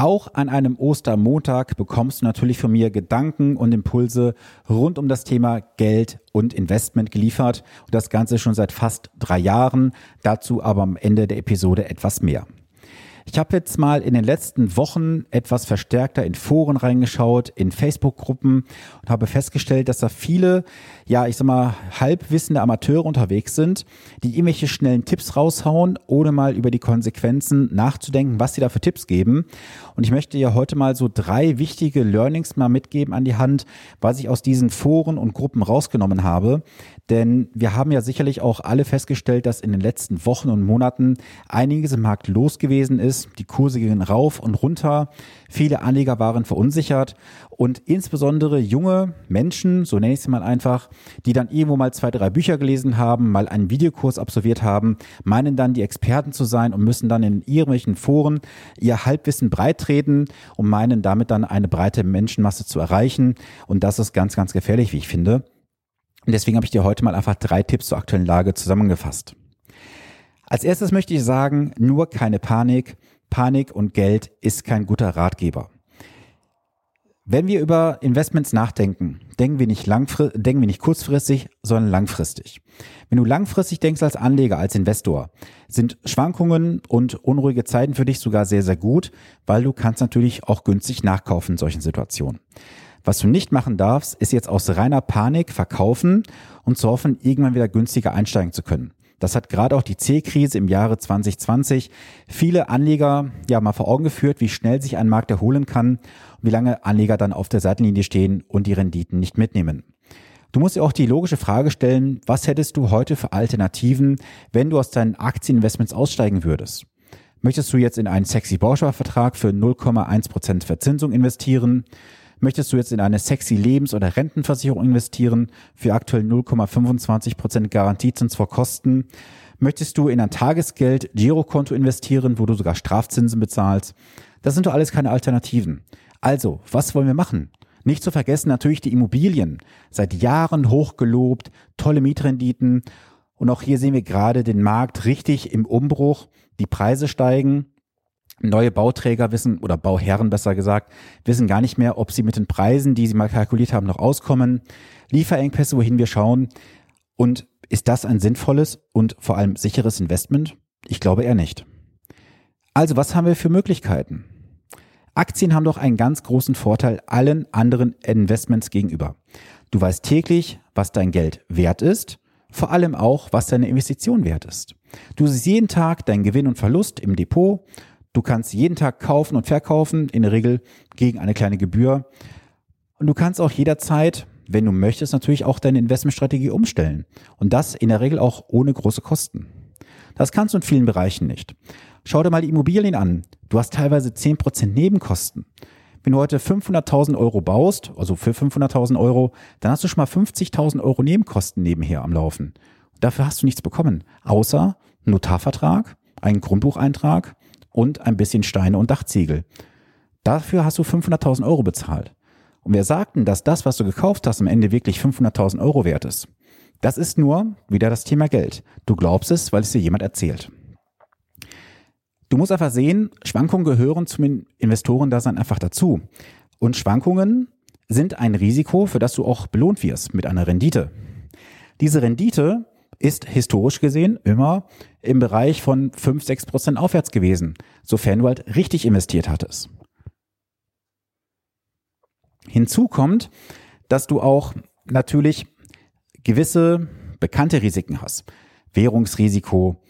Auch an einem Ostermontag bekommst du natürlich von mir Gedanken und Impulse rund um das Thema Geld und Investment geliefert. Und das Ganze schon seit fast drei Jahren. Dazu aber am Ende der Episode etwas mehr. Ich habe jetzt mal in den letzten Wochen etwas verstärkter in Foren reingeschaut, in Facebook-Gruppen und habe festgestellt, dass da viele, ja, ich sag mal, halbwissende Amateure unterwegs sind, die irgendwelche schnellen Tipps raushauen, ohne mal über die Konsequenzen nachzudenken, was sie da für Tipps geben. Und ich möchte ja heute mal so drei wichtige Learnings mal mitgeben an die Hand, was ich aus diesen Foren und Gruppen rausgenommen habe. Denn wir haben ja sicherlich auch alle festgestellt, dass in den letzten Wochen und Monaten einiges im Markt los gewesen ist die Kurse gingen rauf und runter. Viele Anleger waren verunsichert und insbesondere junge Menschen, so nenne ich sie mal einfach, die dann irgendwo mal zwei, drei Bücher gelesen haben, mal einen Videokurs absolviert haben, meinen dann die Experten zu sein und müssen dann in irgendwelchen Foren ihr Halbwissen breitreten und meinen damit dann eine breite Menschenmasse zu erreichen. Und das ist ganz, ganz gefährlich, wie ich finde. Und deswegen habe ich dir heute mal einfach drei Tipps zur aktuellen Lage zusammengefasst. Als erstes möchte ich sagen, nur keine Panik. Panik und Geld ist kein guter Ratgeber. Wenn wir über Investments nachdenken, denken wir nicht langfristig, denken wir nicht kurzfristig, sondern langfristig. Wenn du langfristig denkst als Anleger, als Investor, sind Schwankungen und unruhige Zeiten für dich sogar sehr, sehr gut, weil du kannst natürlich auch günstig nachkaufen in solchen Situationen. Was du nicht machen darfst, ist jetzt aus reiner Panik verkaufen und zu hoffen, irgendwann wieder günstiger einsteigen zu können. Das hat gerade auch die C-Krise im Jahre 2020 viele Anleger ja mal vor Augen geführt, wie schnell sich ein Markt erholen kann und wie lange Anleger dann auf der Seitenlinie stehen und die Renditen nicht mitnehmen. Du musst dir auch die logische Frage stellen, was hättest du heute für Alternativen, wenn du aus deinen Aktieninvestments aussteigen würdest? Möchtest du jetzt in einen sexy Bausparvertrag für 0,1% Verzinsung investieren? Möchtest du jetzt in eine sexy Lebens- oder Rentenversicherung investieren für aktuell 0,25 Prozent Garantiezins vor Kosten? Möchtest du in ein Tagesgeld Girokonto investieren, wo du sogar Strafzinsen bezahlst? Das sind doch alles keine Alternativen. Also, was wollen wir machen? Nicht zu vergessen natürlich die Immobilien. Seit Jahren hochgelobt, tolle Mietrenditen. Und auch hier sehen wir gerade den Markt richtig im Umbruch. Die Preise steigen. Neue Bauträger wissen, oder Bauherren besser gesagt, wissen gar nicht mehr, ob sie mit den Preisen, die sie mal kalkuliert haben, noch auskommen. Lieferengpässe, wohin wir schauen. Und ist das ein sinnvolles und vor allem sicheres Investment? Ich glaube eher nicht. Also, was haben wir für Möglichkeiten? Aktien haben doch einen ganz großen Vorteil allen anderen Investments gegenüber. Du weißt täglich, was dein Geld wert ist, vor allem auch, was deine Investition wert ist. Du siehst jeden Tag deinen Gewinn und Verlust im Depot Du kannst jeden Tag kaufen und verkaufen, in der Regel gegen eine kleine Gebühr. Und du kannst auch jederzeit, wenn du möchtest, natürlich auch deine Investmentstrategie umstellen. Und das in der Regel auch ohne große Kosten. Das kannst du in vielen Bereichen nicht. Schau dir mal die Immobilien an. Du hast teilweise 10% Nebenkosten. Wenn du heute 500.000 Euro baust, also für 500.000 Euro, dann hast du schon mal 50.000 Euro Nebenkosten nebenher am Laufen. Dafür hast du nichts bekommen, außer Notarvertrag, einen Grundbucheintrag und ein bisschen Steine und Dachziegel. Dafür hast du 500.000 Euro bezahlt. Und wir sagten, dass das, was du gekauft hast, am Ende wirklich 500.000 Euro wert ist. Das ist nur wieder das Thema Geld. Du glaubst es, weil es dir jemand erzählt. Du musst einfach sehen, Schwankungen gehören zum Investorendasein einfach dazu. Und Schwankungen sind ein Risiko, für das du auch belohnt wirst mit einer Rendite. Diese Rendite ist historisch gesehen immer im Bereich von 5, 6 Prozent aufwärts gewesen, sofern du halt richtig investiert hattest. Hinzu kommt, dass du auch natürlich gewisse bekannte Risiken hast. Währungsrisiko,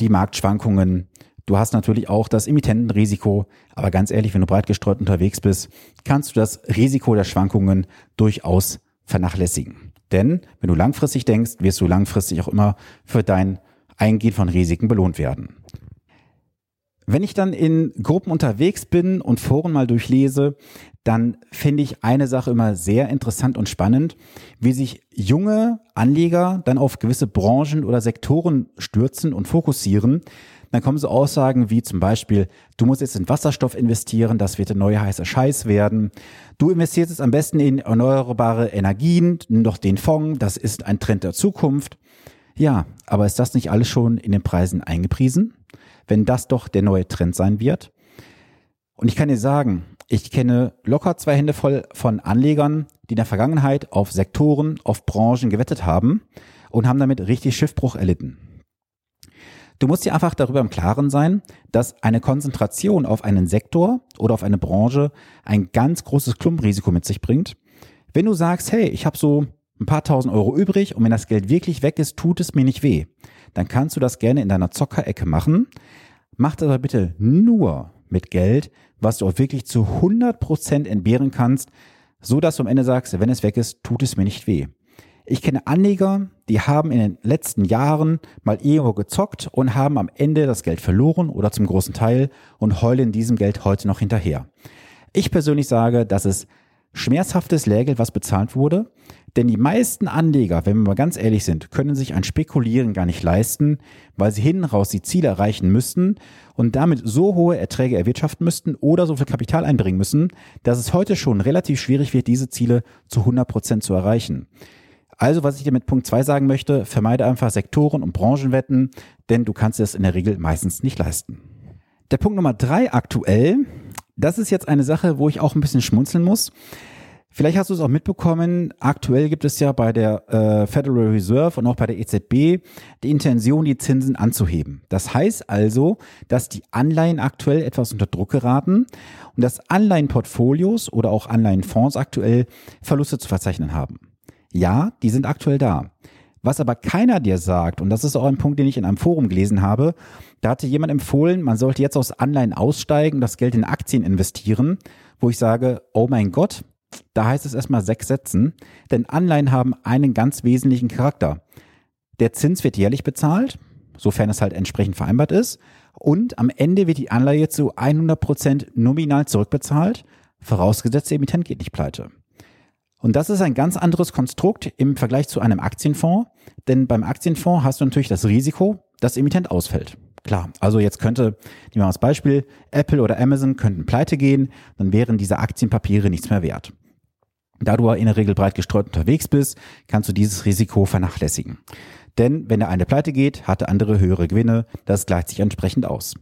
die Marktschwankungen, Du hast natürlich auch das Emittentenrisiko, aber ganz ehrlich, wenn du breit gestreut unterwegs bist, kannst du das Risiko der Schwankungen durchaus vernachlässigen. Denn wenn du langfristig denkst, wirst du langfristig auch immer für dein Eingehen von Risiken belohnt werden. Wenn ich dann in Gruppen unterwegs bin und Foren mal durchlese, dann finde ich eine Sache immer sehr interessant und spannend, wie sich junge Anleger dann auf gewisse Branchen oder Sektoren stürzen und fokussieren, dann kommen so Aussagen wie zum Beispiel, du musst jetzt in Wasserstoff investieren, das wird der neue heiße Scheiß werden. Du investierst jetzt am besten in erneuerbare Energien, nimm doch den Fonds, das ist ein Trend der Zukunft. Ja, aber ist das nicht alles schon in den Preisen eingepriesen? Wenn das doch der neue Trend sein wird? Und ich kann dir sagen, ich kenne locker zwei Hände voll von Anlegern, die in der Vergangenheit auf Sektoren, auf Branchen gewettet haben und haben damit richtig Schiffbruch erlitten. Du musst dir einfach darüber im Klaren sein, dass eine Konzentration auf einen Sektor oder auf eine Branche ein ganz großes Klumpenrisiko mit sich bringt. Wenn du sagst, hey, ich habe so ein paar tausend Euro übrig und wenn das Geld wirklich weg ist, tut es mir nicht weh, dann kannst du das gerne in deiner Zockerecke machen. Mach das aber bitte nur mit Geld, was du auch wirklich zu 100 Prozent entbehren kannst, so dass du am Ende sagst, wenn es weg ist, tut es mir nicht weh. Ich kenne Anleger, die haben in den letzten Jahren mal irgendwo gezockt und haben am Ende das Geld verloren oder zum großen Teil und heulen diesem Geld heute noch hinterher. Ich persönlich sage, dass es schmerzhaftes Lehrgeld, was bezahlt wurde. Denn die meisten Anleger, wenn wir mal ganz ehrlich sind, können sich ein Spekulieren gar nicht leisten, weil sie hinten raus die Ziele erreichen müssten und damit so hohe Erträge erwirtschaften müssten oder so viel Kapital einbringen müssen, dass es heute schon relativ schwierig wird, diese Ziele zu 100 Prozent zu erreichen. Also, was ich dir mit Punkt zwei sagen möchte, vermeide einfach Sektoren und Branchenwetten, denn du kannst es in der Regel meistens nicht leisten. Der Punkt Nummer drei aktuell, das ist jetzt eine Sache, wo ich auch ein bisschen schmunzeln muss. Vielleicht hast du es auch mitbekommen, aktuell gibt es ja bei der äh, Federal Reserve und auch bei der EZB die Intention, die Zinsen anzuheben. Das heißt also, dass die Anleihen aktuell etwas unter Druck geraten und dass Anleihenportfolios oder auch Anleihenfonds aktuell Verluste zu verzeichnen haben. Ja, die sind aktuell da. Was aber keiner dir sagt, und das ist auch ein Punkt, den ich in einem Forum gelesen habe, da hatte jemand empfohlen, man sollte jetzt aus Anleihen aussteigen, das Geld in Aktien investieren, wo ich sage, oh mein Gott, da heißt es erstmal sechs Sätzen, denn Anleihen haben einen ganz wesentlichen Charakter. Der Zins wird jährlich bezahlt, sofern es halt entsprechend vereinbart ist, und am Ende wird die Anleihe zu 100 Prozent nominal zurückbezahlt, vorausgesetzt der Emittent geht nicht pleite. Und das ist ein ganz anderes Konstrukt im Vergleich zu einem Aktienfonds, denn beim Aktienfonds hast du natürlich das Risiko, dass Emittent ausfällt. Klar, also jetzt könnte, nehmen wir mal als Beispiel, Apple oder Amazon könnten pleite gehen, dann wären diese Aktienpapiere nichts mehr wert. Da du in der Regel breit gestreut unterwegs bist, kannst du dieses Risiko vernachlässigen. Denn wenn der eine pleite geht, hat der andere höhere Gewinne, das gleicht sich entsprechend aus.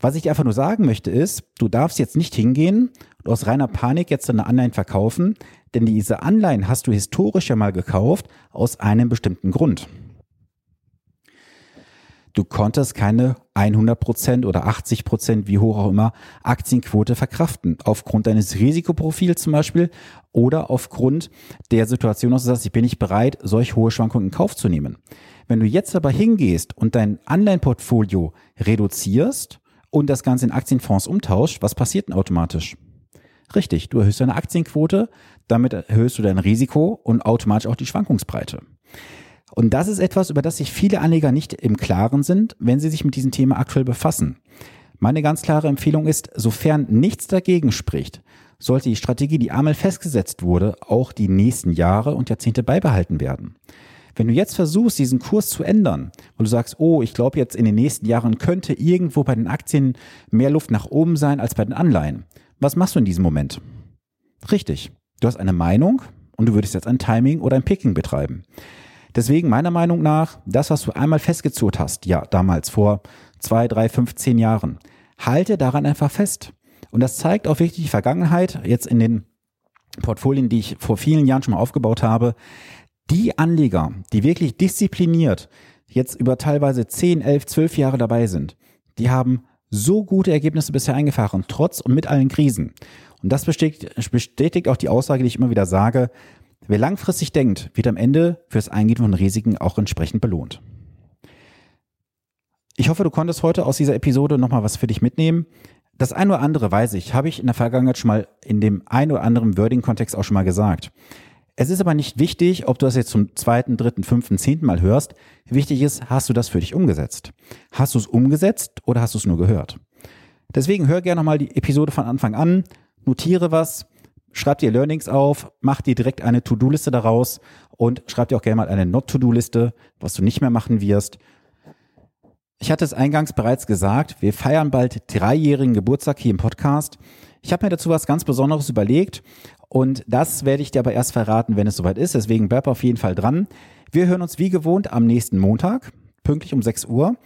Was ich dir einfach nur sagen möchte ist, du darfst jetzt nicht hingehen und aus reiner Panik jetzt deine Anleihen verkaufen, denn diese Anleihen hast du historisch ja mal gekauft aus einem bestimmten Grund. Du konntest keine 100% oder 80%, wie hoch auch immer, Aktienquote verkraften. Aufgrund deines Risikoprofils zum Beispiel oder aufgrund der Situation, dass du sagst, ich bin nicht bereit, solch hohe Schwankungen in Kauf zu nehmen. Wenn du jetzt aber hingehst und dein Anleihenportfolio reduzierst und das Ganze in Aktienfonds umtauscht, was passiert denn automatisch? Richtig, du erhöhst deine Aktienquote, damit erhöhst du dein Risiko und automatisch auch die Schwankungsbreite. Und das ist etwas, über das sich viele Anleger nicht im Klaren sind, wenn sie sich mit diesem Thema aktuell befassen. Meine ganz klare Empfehlung ist, sofern nichts dagegen spricht, sollte die Strategie, die einmal festgesetzt wurde, auch die nächsten Jahre und Jahrzehnte beibehalten werden. Wenn du jetzt versuchst, diesen Kurs zu ändern, und du sagst, oh, ich glaube jetzt in den nächsten Jahren könnte irgendwo bei den Aktien mehr Luft nach oben sein als bei den Anleihen, was machst du in diesem Moment? Richtig, du hast eine Meinung und du würdest jetzt ein Timing oder ein Picking betreiben. Deswegen meiner Meinung nach, das, was du einmal festgezurrt hast, ja, damals vor zwei, drei, fünf, zehn Jahren, halte daran einfach fest. Und das zeigt auch wirklich die Vergangenheit, jetzt in den Portfolien, die ich vor vielen Jahren schon mal aufgebaut habe. Die Anleger, die wirklich diszipliniert jetzt über teilweise 10, 11, 12 Jahre dabei sind, die haben so gute Ergebnisse bisher eingefahren, trotz und mit allen Krisen. Und das bestätigt, bestätigt auch die Aussage, die ich immer wieder sage, Wer langfristig denkt, wird am Ende fürs Eingehen von Risiken auch entsprechend belohnt. Ich hoffe, du konntest heute aus dieser Episode nochmal was für dich mitnehmen. Das ein oder andere weiß ich, habe ich in der Vergangenheit schon mal in dem ein oder anderen Wording-Kontext auch schon mal gesagt. Es ist aber nicht wichtig, ob du das jetzt zum zweiten, dritten, fünften, zehnten Mal hörst. Wichtig ist, hast du das für dich umgesetzt? Hast du es umgesetzt oder hast du es nur gehört? Deswegen hör gerne nochmal die Episode von Anfang an, notiere was, schreib dir Learnings auf, mach dir direkt eine To-Do-Liste daraus und schreib dir auch gerne mal eine Not-To-Do-Liste, was du nicht mehr machen wirst. Ich hatte es eingangs bereits gesagt, wir feiern bald dreijährigen Geburtstag hier im Podcast. Ich habe mir dazu was ganz Besonderes überlegt und das werde ich dir aber erst verraten, wenn es soweit ist. Deswegen bleib auf jeden Fall dran. Wir hören uns wie gewohnt am nächsten Montag, pünktlich um 6 Uhr.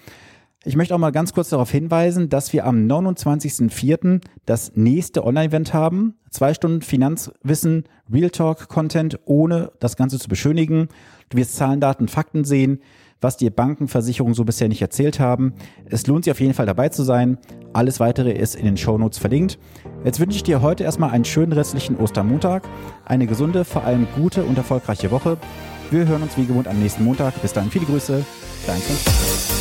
Ich möchte auch mal ganz kurz darauf hinweisen, dass wir am 29.04. das nächste Online-Event haben. Zwei Stunden Finanzwissen, Real Talk Content, ohne das Ganze zu beschönigen. Du wirst Zahlen, Daten, Fakten sehen, was dir Bankenversicherungen so bisher nicht erzählt haben. Es lohnt sich auf jeden Fall dabei zu sein. Alles weitere ist in den Shownotes verlinkt. Jetzt wünsche ich dir heute erstmal einen schönen restlichen Ostermontag, eine gesunde, vor allem gute und erfolgreiche Woche. Wir hören uns wie gewohnt am nächsten Montag. Bis dahin viele Grüße. Frank.